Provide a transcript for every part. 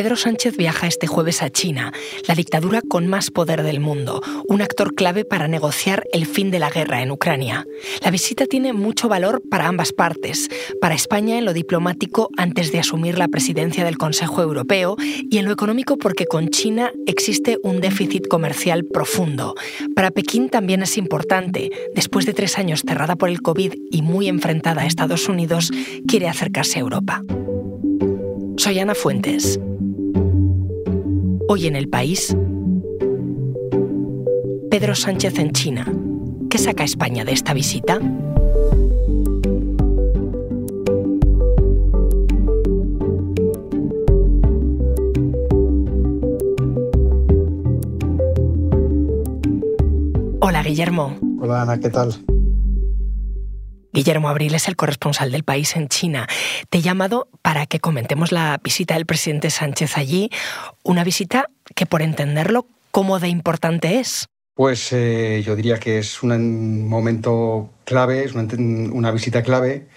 Pedro Sánchez viaja este jueves a China, la dictadura con más poder del mundo, un actor clave para negociar el fin de la guerra en Ucrania. La visita tiene mucho valor para ambas partes, para España en lo diplomático antes de asumir la presidencia del Consejo Europeo y en lo económico porque con China existe un déficit comercial profundo. Para Pekín también es importante, después de tres años cerrada por el COVID y muy enfrentada a Estados Unidos, quiere acercarse a Europa. Soy Ana Fuentes. Hoy en el país, Pedro Sánchez en China. ¿Qué saca España de esta visita? Hola Guillermo. Hola Ana, ¿qué tal? Guillermo Abril es el corresponsal del país en China. Te he llamado para que comentemos la visita del presidente Sánchez allí, una visita que por entenderlo, ¿cómo de importante es? Pues eh, yo diría que es un momento clave, es una, visita clave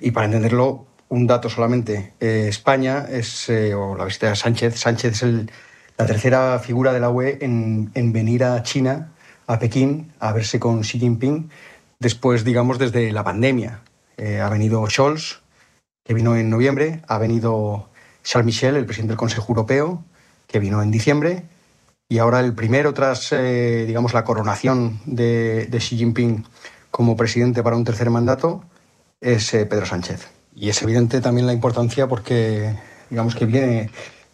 y para entenderlo, un dato solamente. Eh, España es, eh, o la visita de Sánchez, Sánchez es la tercera figura de la UE en, en venir a China, a Pekín, a verse con Xi Jinping después, digamos, desde la pandemia. Eh, ha venido Scholz, que vino en noviembre, ha venido Charles Michel, el presidente del Consejo Europeo, que vino en diciembre, y ahora el primero tras, eh, digamos, la coronación de, Xi Jinping como presidente para un tercer mandato es eh, Pedro Sánchez. Y es evidente también la importancia porque, digamos, que viene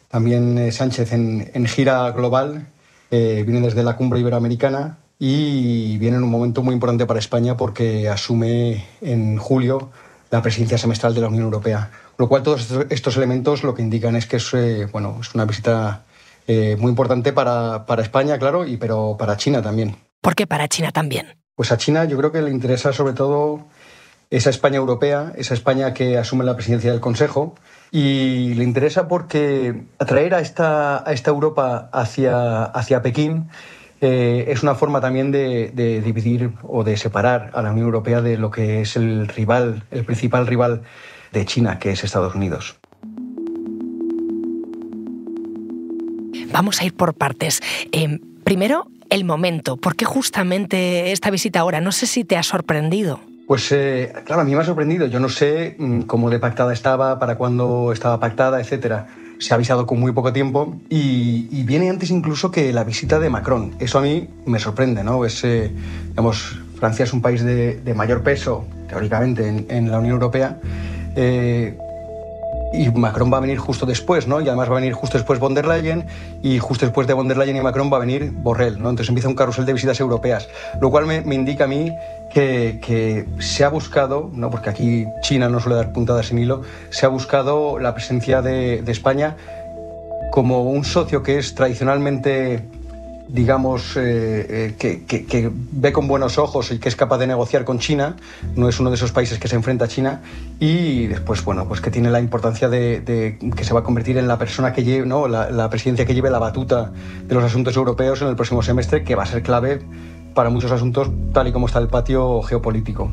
también Sánchez en, en gira global, viene desde la cumbre iberoamericana, y viene en un momento muy importante para España porque asume en julio la presidencia semestral de la Unión Europea. Lo cual todos estos elementos lo que indican es que es, eh, bueno, es una visita eh, muy importante para, para, España, claro, y pero para China también. ¿Por qué para China también? Pues a China yo creo que le interesa sobre todo esa España europea, esa España que asume la presidencia del Consejo, y le interesa porque atraer a esta, a esta Europa hacia, hacia Pekín eh, es una forma también de, dividir o de separar a la Unión Europea de lo que es el rival, el principal rival de China, que es Estados Unidos. Vamos a ir por partes. Eh, primero, el momento. ¿Por qué justamente esta visita ahora? No sé si te ha sorprendido. Pues eh, claro, a mí me ha sorprendido. Yo no sé mm, cómo de pactada estaba, para cuándo estaba pactada, etcétera se ha avisado con muy poco tiempo y, viene antes incluso que la visita de Macron. Eso a mí me sorprende, ¿no? Es, Francia es un país de, mayor peso, teóricamente, en, la Unión Europea. Eh, y Macron va a venir justo después, ¿no? Y además va a venir justo después von der Leyen y justo después de von der Leyen y Macron va a venir Borrell, ¿no? Entonces empieza un carrusel de visitas europeas, lo cual me, indica a mí que, se ha buscado, ¿no? porque aquí China no suele dar puntadas sin hilo, se ha buscado la presencia de, de España como un socio que es tradicionalmente digamos, eh, eh, que, ve con buenos ojos y que es capaz de negociar con China, no es uno de esos países que se enfrenta a China, y después, bueno, pues que tiene la importancia de, que se va a convertir en la persona que lleve, ¿no? La, presidencia que lleve la batuta de los asuntos europeos en el próximo semestre, que va a ser clave para muchos asuntos, tal y como está el patio geopolítico.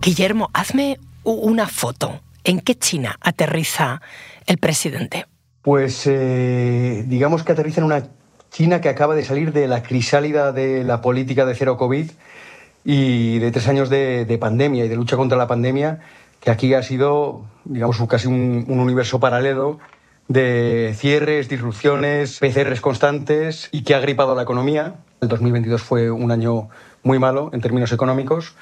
Guillermo, hazme una foto. ¿En qué China aterriza el presidente? Pues eh, digamos que aterriza en una China que acaba de salir de la crisálida de la política de cero COVID y de tres años de, pandemia y de lucha contra la pandemia, que aquí ha sido, digamos, casi un, universo paralelo de cierres, disrupciones, PCRs constantes y que ha gripado la economía. El 2022 fue un año muy malo en términos económicos,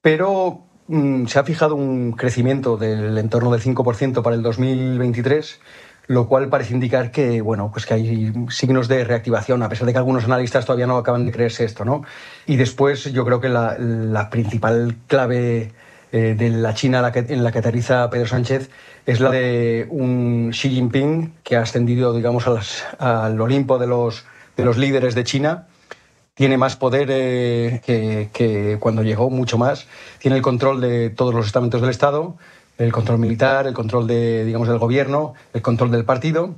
pero mm, se ha fijado un crecimiento del entorno del 5% para el 2023 lo cual parece indicar que, bueno, pues que hay signos de reactivación, a pesar de que algunos analistas todavía no acaban de creerse esto. ¿no? Y después yo creo que la, principal clave eh, de la China en la, que, aterriza Pedro Sánchez es la de un Xi Jinping que ha ascendido digamos, al Olimpo de los, de los líderes de China tiene más poder eh, que, que, cuando llegó, mucho más. Tiene el control de todos los estamentos del Estado, el control militar, el control de, digamos, del gobierno, el control del partido.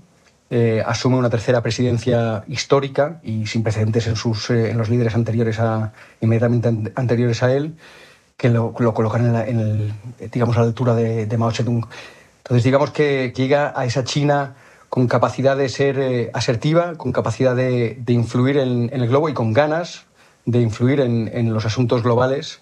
Eh, asume una tercera presidencia histórica y sin precedentes en, sus, eh, en los líderes anteriores a, inmediatamente anteriores a él, que lo, lo colocan en, el, digamos, a la altura de, Mao Zedong. Entonces, digamos que, llega a esa China con capacidad de ser eh, asertiva, con capacidad de, influir en, el globo y con ganas de influir en, los asuntos globales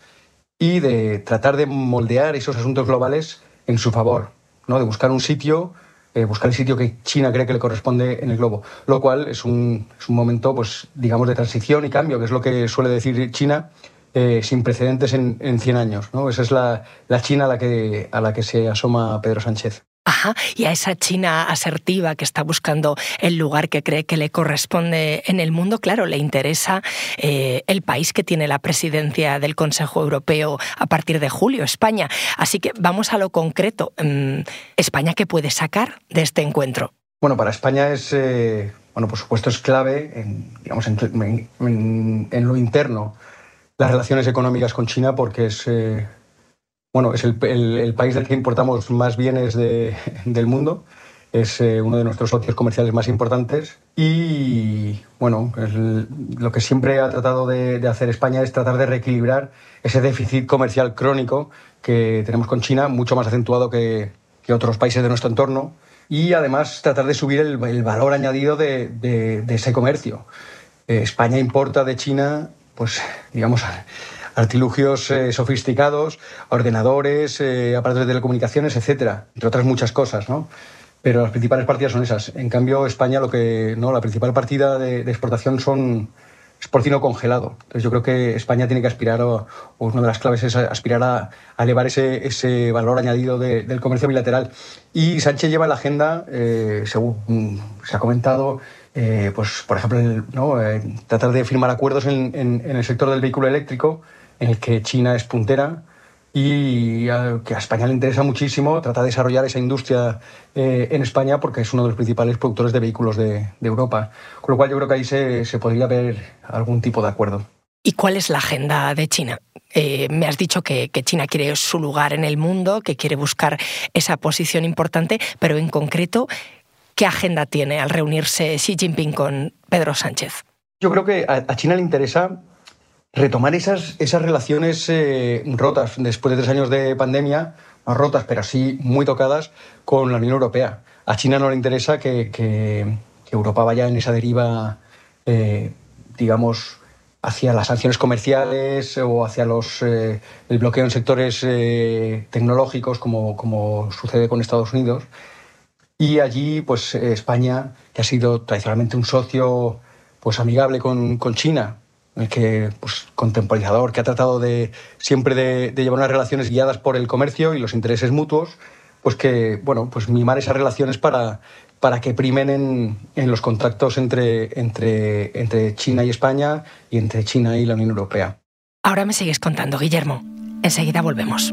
y de tratar de moldear esos asuntos globales en su favor, ¿no? de buscar un sitio, eh, buscar el sitio que China cree que le corresponde en el globo, lo cual es un, momento, pues, digamos, de transición y cambio, que es lo que suele decir China, eh, sin precedentes en, en, 100 años. ¿no? Esa es la, la China a la, que, a la que se asoma Pedro Sánchez. Ajá, y a esa China asertiva que está buscando el lugar que cree que le corresponde en el mundo, claro, le interesa eh, el país que tiene la presidencia del Consejo Europeo a partir de julio, España. Así que vamos a lo concreto. Mm, ¿España qué puede sacar de este encuentro? Bueno, para España es, eh, bueno, por supuesto es clave en, digamos, en lo interno las relaciones económicas con China porque es, eh, bueno, es el, país del que importamos más bienes del mundo. Es eh, uno de nuestros socios comerciales más importantes y, bueno, lo que siempre ha tratado de, hacer España es tratar de reequilibrar ese déficit comercial crónico que tenemos con China, mucho más acentuado que, otros países de nuestro entorno, y además tratar de subir el, valor añadido de, ese comercio. Eh, España importa de China pues, digamos, artilugios eh, sofisticados, ordenadores, eh, aparatos de telecomunicaciones, etcétera, entre otras muchas cosas, ¿no? Pero las principales partidas son esas. En cambio, España, lo que no, la principal partida de, exportación son es porcino congelado. Entonces, yo creo que España tiene que aspirar, o, una de las claves es aspirar a, elevar ese, ese, valor añadido del comercio bilateral. Y Sánchez lleva en la agenda, eh, según se ha comentado, eh, pues, por ejemplo, ¿no? Eh, tratar de firmar acuerdos en, el sector del vehículo eléctrico, en el que China es puntera y que a España le interesa muchísimo tratar de desarrollar esa industria eh, en España porque es uno de los principales productores de vehículos de, Europa. Con lo cual yo creo que ahí se, podría ver algún tipo de acuerdo. ¿Y cuál es la agenda de China? me has dicho que, que, China quiere su lugar en el mundo, que quiere buscar esa posición importante, pero en concreto, ¿Qué agenda tiene al reunirse Xi Jinping con Pedro Sánchez? Yo creo que a China le interesa retomar esas, esas relaciones eh, rotas después de tres años de pandemia, no rotas, pero sí muy tocadas con la Unión Europea. A China no le interesa que, Europa vaya en esa deriva, eh, digamos, hacia las sanciones comerciales o hacia los, eh, el bloqueo en sectores tecnológicos, como, como sucede con Estados Unidos. Y allí, pues España, que ha sido tradicionalmente un socio pues, amigable con, con China, que, pues, contemporizador, que ha tratado de siempre de, llevar unas relaciones guiadas por el comercio y los intereses mutuos, pues que, bueno, pues mimar esas relaciones para, para que primen en, en los contactos entre, entre, entre China y España y entre China y la Unión Europea. Ahora me sigues contando, Guillermo. Enseguida volvemos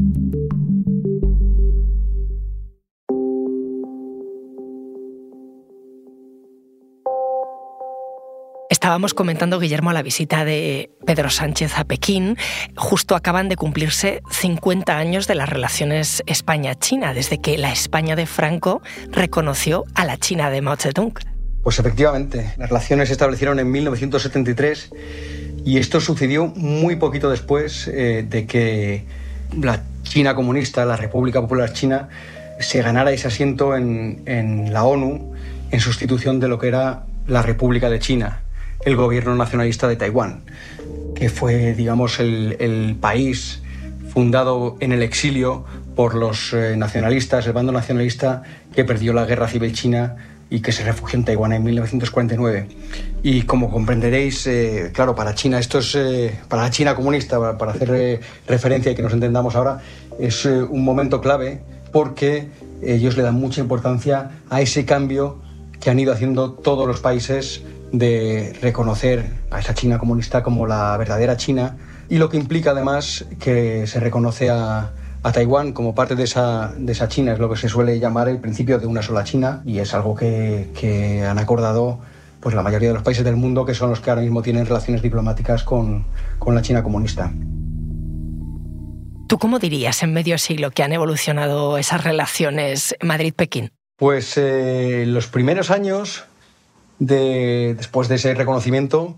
Estábamos comentando, Guillermo, la visita de Pedro Sánchez a Pekín. Justo acaban de cumplirse 50 años de las relaciones España-China, desde que la España de Franco reconoció a la China de Mao Zedong. Pues efectivamente, las relaciones se establecieron en 1973 y esto sucedió muy poquito después eh, de que la China comunista, la República Popular China, se ganara ese asiento en, en la ONU en sustitución de lo que era la República de China el gobierno nacionalista de Taiwán, que fue, digamos, el, país fundado en el exilio por los eh, nacionalistas, el bando nacionalista que perdió la guerra civil china y que se refugió en Taiwán en 1949. Y como comprenderéis, eh, claro, para China, esto es, eh, para la China comunista, para hacer referencia y que nos entendamos ahora, es un momento clave porque ellos le dan mucha importancia a ese cambio que han ido haciendo todos los países de reconocer a esa China comunista como la verdadera China y lo que implica además que se reconoce a, Taiwán como parte de esa, de esa China, es lo que se suele llamar el principio de una sola China y es algo que, han acordado pues, la mayoría de los países del mundo que son los que ahora mismo tienen relaciones diplomáticas con, la China comunista. ¿Tú cómo dirías en medio siglo que han evolucionado esas relaciones Madrid-Pekín? Pues eh, los primeros años de, después de ese reconocimiento,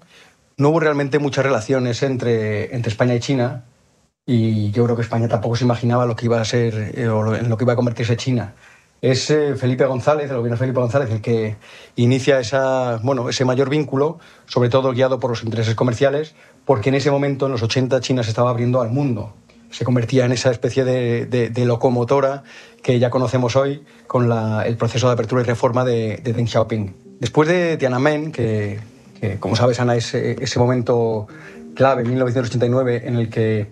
no hubo realmente muchas relaciones entre, entre España y China y yo creo que España tampoco se imaginaba lo que iba a ser eh, o en lo que iba a convertirse China. Es eh, Felipe González, el gobierno de Felipe González, el que inicia esa, bueno, ese mayor vínculo, sobre todo guiado por los intereses comerciales, porque en ese momento, en los 80, China se estaba abriendo al mundo. Se convertía en esa especie de, locomotora que ya conocemos hoy con el proceso de apertura y reforma de, de Deng Xiaoping. Después de Tiananmen, que, como sabes, Ana, es ese momento clave, 1989, en el que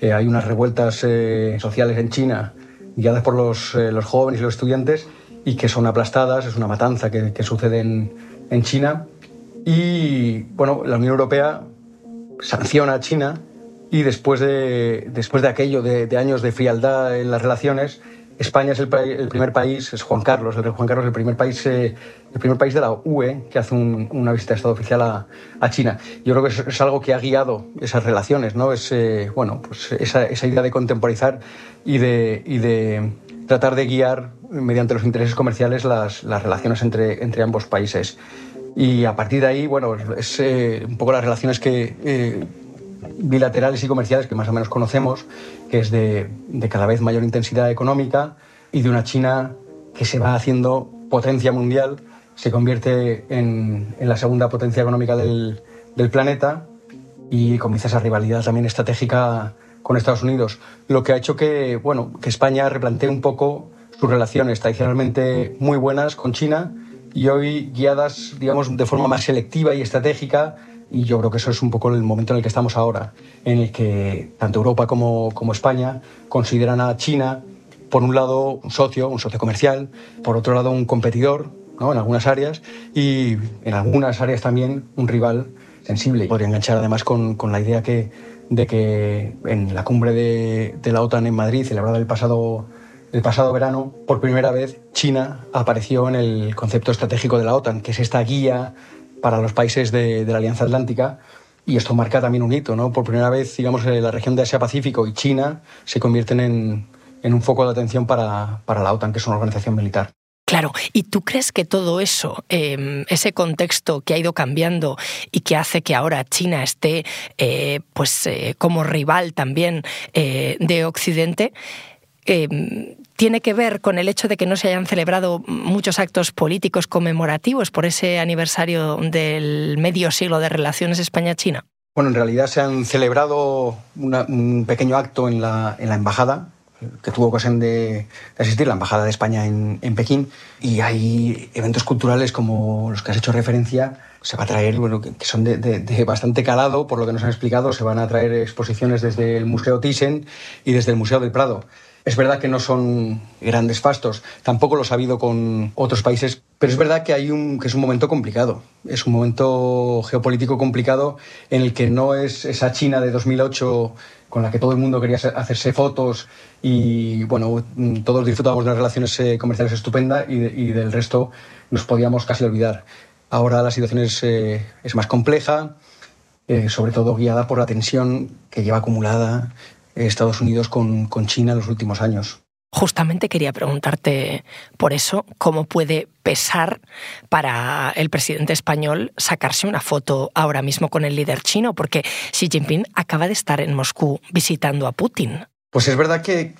eh, hay unas revueltas eh, sociales en China guiadas por los, eh, jóvenes y los estudiantes y que son aplastadas, es una matanza que, sucede en, China. Y bueno, la Unión Europea sanciona a China y después de, después de aquello, de años de frialdad en las relaciones, España es el, primer país, es Juan Carlos, el rey Juan Carlos, el primer país, eh, el primer país de la UE que hace una visita de Estado oficial a, China. Yo creo que es, algo que ha guiado esas relaciones, ¿no? Es, eh, bueno, pues esa, idea de contemporizar y de, tratar de guiar mediante los intereses comerciales las, relaciones entre, ambos países. Y a partir de ahí, bueno, es eh, un poco las relaciones que bilaterales y comerciales que más o menos conocemos, que es de, cada vez mayor intensidad económica y de una China que se va haciendo potencia mundial, se convierte en, la segunda potencia económica del, planeta y comienza esa rivalidad también estratégica con Estados Unidos, lo que ha hecho que, bueno, que España replantee un poco sus relaciones tradicionalmente muy buenas con China y hoy guiadas, digamos, de forma más selectiva y estratégica y yo creo que eso es un poco el momento en el que estamos ahora, en el que tanto Europa como, como España consideran a China, por un lado, un socio, un socio comercial, por otro lado, un competidor ¿no? en algunas áreas y en algunas áreas también un rival sensible. Podría enganchar además con, con la idea que, de que en la cumbre de, de la OTAN en Madrid, celebrada el pasado el pasado verano, por primera vez, China apareció en el concepto estratégico de la OTAN, que es esta guía para los países de, la Alianza Atlántica. Y esto marca también un hito, ¿no? Por primera vez, digamos, eh, la región de Asia-Pacífico y China se convierten en, un foco de atención para, la OTAN, que es una organización militar. Claro, ¿y tú crees que todo eso, em, ese contexto que ha ido cambiando y que hace que ahora China esté eh, pues, eh, como rival también de Occidente, em, tiene que ver con el hecho de que no se hayan celebrado muchos actos políticos conmemorativos por ese aniversario del medio siglo de relaciones España-China? Bueno, en realidad se han celebrado un pequeño acto en la, en la embajada, que tuvo ocasión de, asistir la Embajada de España en, en, Pekín, y hay eventos culturales como los que has hecho referencia, se va a traer, bueno, que, son de, de, bastante calado, por lo que nos han explicado, se van a traer exposiciones desde el Museo Thyssen y desde el Museo del Prado. Es verdad que no son grandes fastos, tampoco lo ha habido con otros países, pero es verdad que, hay un, que es un momento complicado. Es un momento geopolítico complicado en el que no es esa China de 2008 con la que todo el mundo quería hacerse fotos y bueno, todos disfrutábamos de unas relaciones eh, comerciales estupendas y, del resto nos podíamos casi olvidar. Ahora la situación es, eh, más compleja, eh, sobre todo guiada por la tensión que lleva acumulada Estados Unidos con, con China en los últimos años. Justamente quería preguntarte por eso, ¿cómo puede pesar para el presidente español sacarse una foto ahora mismo con el líder chino? Porque Xi Jinping acaba de estar en Moscú visitando a Putin. Pues es verdad que,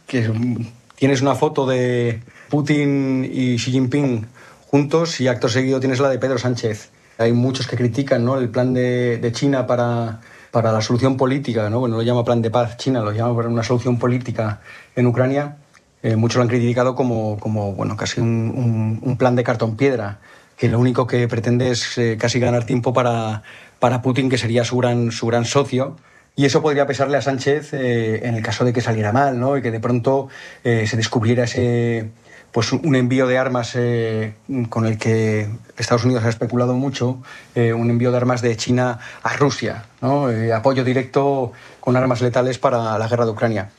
tienes una foto de Putin y Xi Jinping juntos y acto seguido tienes la de Pedro Sánchez. Hay muchos que critican ¿no? el plan de, de China para para la solución política, ¿no? bueno, lo llama plan de paz China, lo llama una solución política en Ucrania, eh, muchos lo han criticado como, como bueno, casi un, plan de cartón piedra, que lo único que pretende es eh, casi ganar tiempo para, para Putin, que sería su gran, su gran socio. Y eso podría pesarle a Sánchez eh, en el caso de que saliera mal, ¿no? Y que de pronto se descubriera ese, pues un envío de armas eh, con el que Estados Unidos ha especulado mucho, eh, un envío de armas de China a Rusia. Eh, apoyo directo con armas letales para la guerra de Ucrania.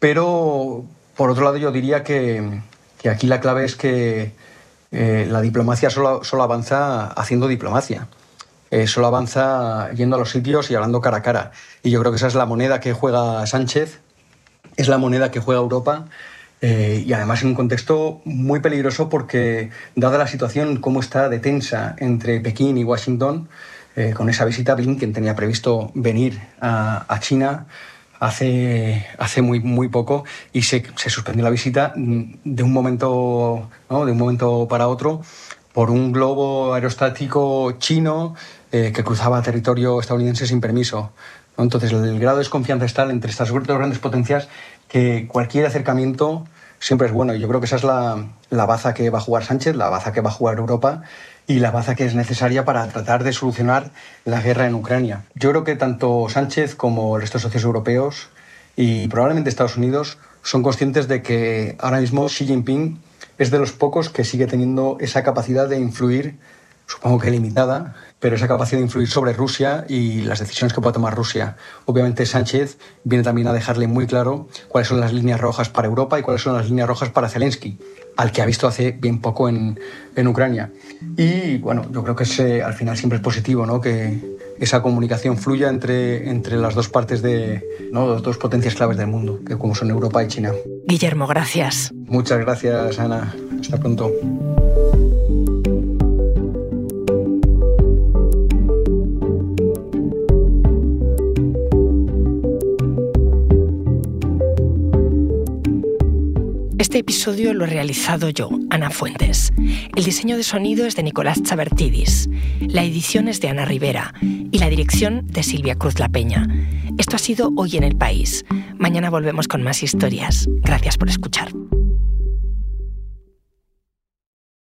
Pero, por otro lado, yo diría que, que aquí la clave es que la diplomacia solo, solo, avanza haciendo diplomacia. solo avanza yendo a los sitios y hablando cara a cara. Y yo creo que esa es la moneda que juega Sánchez, es la moneda que juega Europa Eh, y además en un contexto muy peligroso porque, dada la situación, cómo está de tensa entre Pekín y Washington, eh, con esa visita, Blinken tenía previsto venir a, China hace, hace muy, muy poco y se, se, suspendió la visita de un, momento, ¿no? de un momento para otro por un globo aerostático chino eh, que cruzaba territorio estadounidense sin permiso. Entonces, el grado de desconfianza está entre estas dos grandes potencias que cualquier acercamiento siempre es bueno. Yo creo que esa es la, la baza que va a jugar Sánchez, la baza que va a jugar Europa y la baza que es necesaria para tratar de solucionar la guerra en Ucrania. Yo creo que tanto Sánchez como el resto de socios europeos y probablemente Estados Unidos son conscientes de que ahora mismo Xi Jinping es de los pocos que sigue teniendo esa capacidad de influir, supongo que limitada, pero esa capacidad de influir sobre Rusia y las decisiones que pueda tomar Rusia. Obviamente Sánchez viene también a dejarle muy claro cuáles son las líneas rojas para Europa y cuáles son las líneas rojas para Zelensky, al que ha visto hace bien poco en, en Ucrania. Y bueno, yo creo que ese, al final siempre es positivo ¿no? que esa comunicación fluya entre, entre las dos partes de ¿no? las dos potencias claves del mundo, que como son Europa y China. Guillermo, gracias. Muchas gracias, Ana. Hasta pronto. Episodio lo he realizado yo, Ana Fuentes. El diseño de sonido es de Nicolás Chabertidis, la edición es de Ana Rivera y la dirección de Silvia Cruz La Peña. Esto ha sido Hoy en el País. Mañana volvemos con más historias. Gracias por escuchar.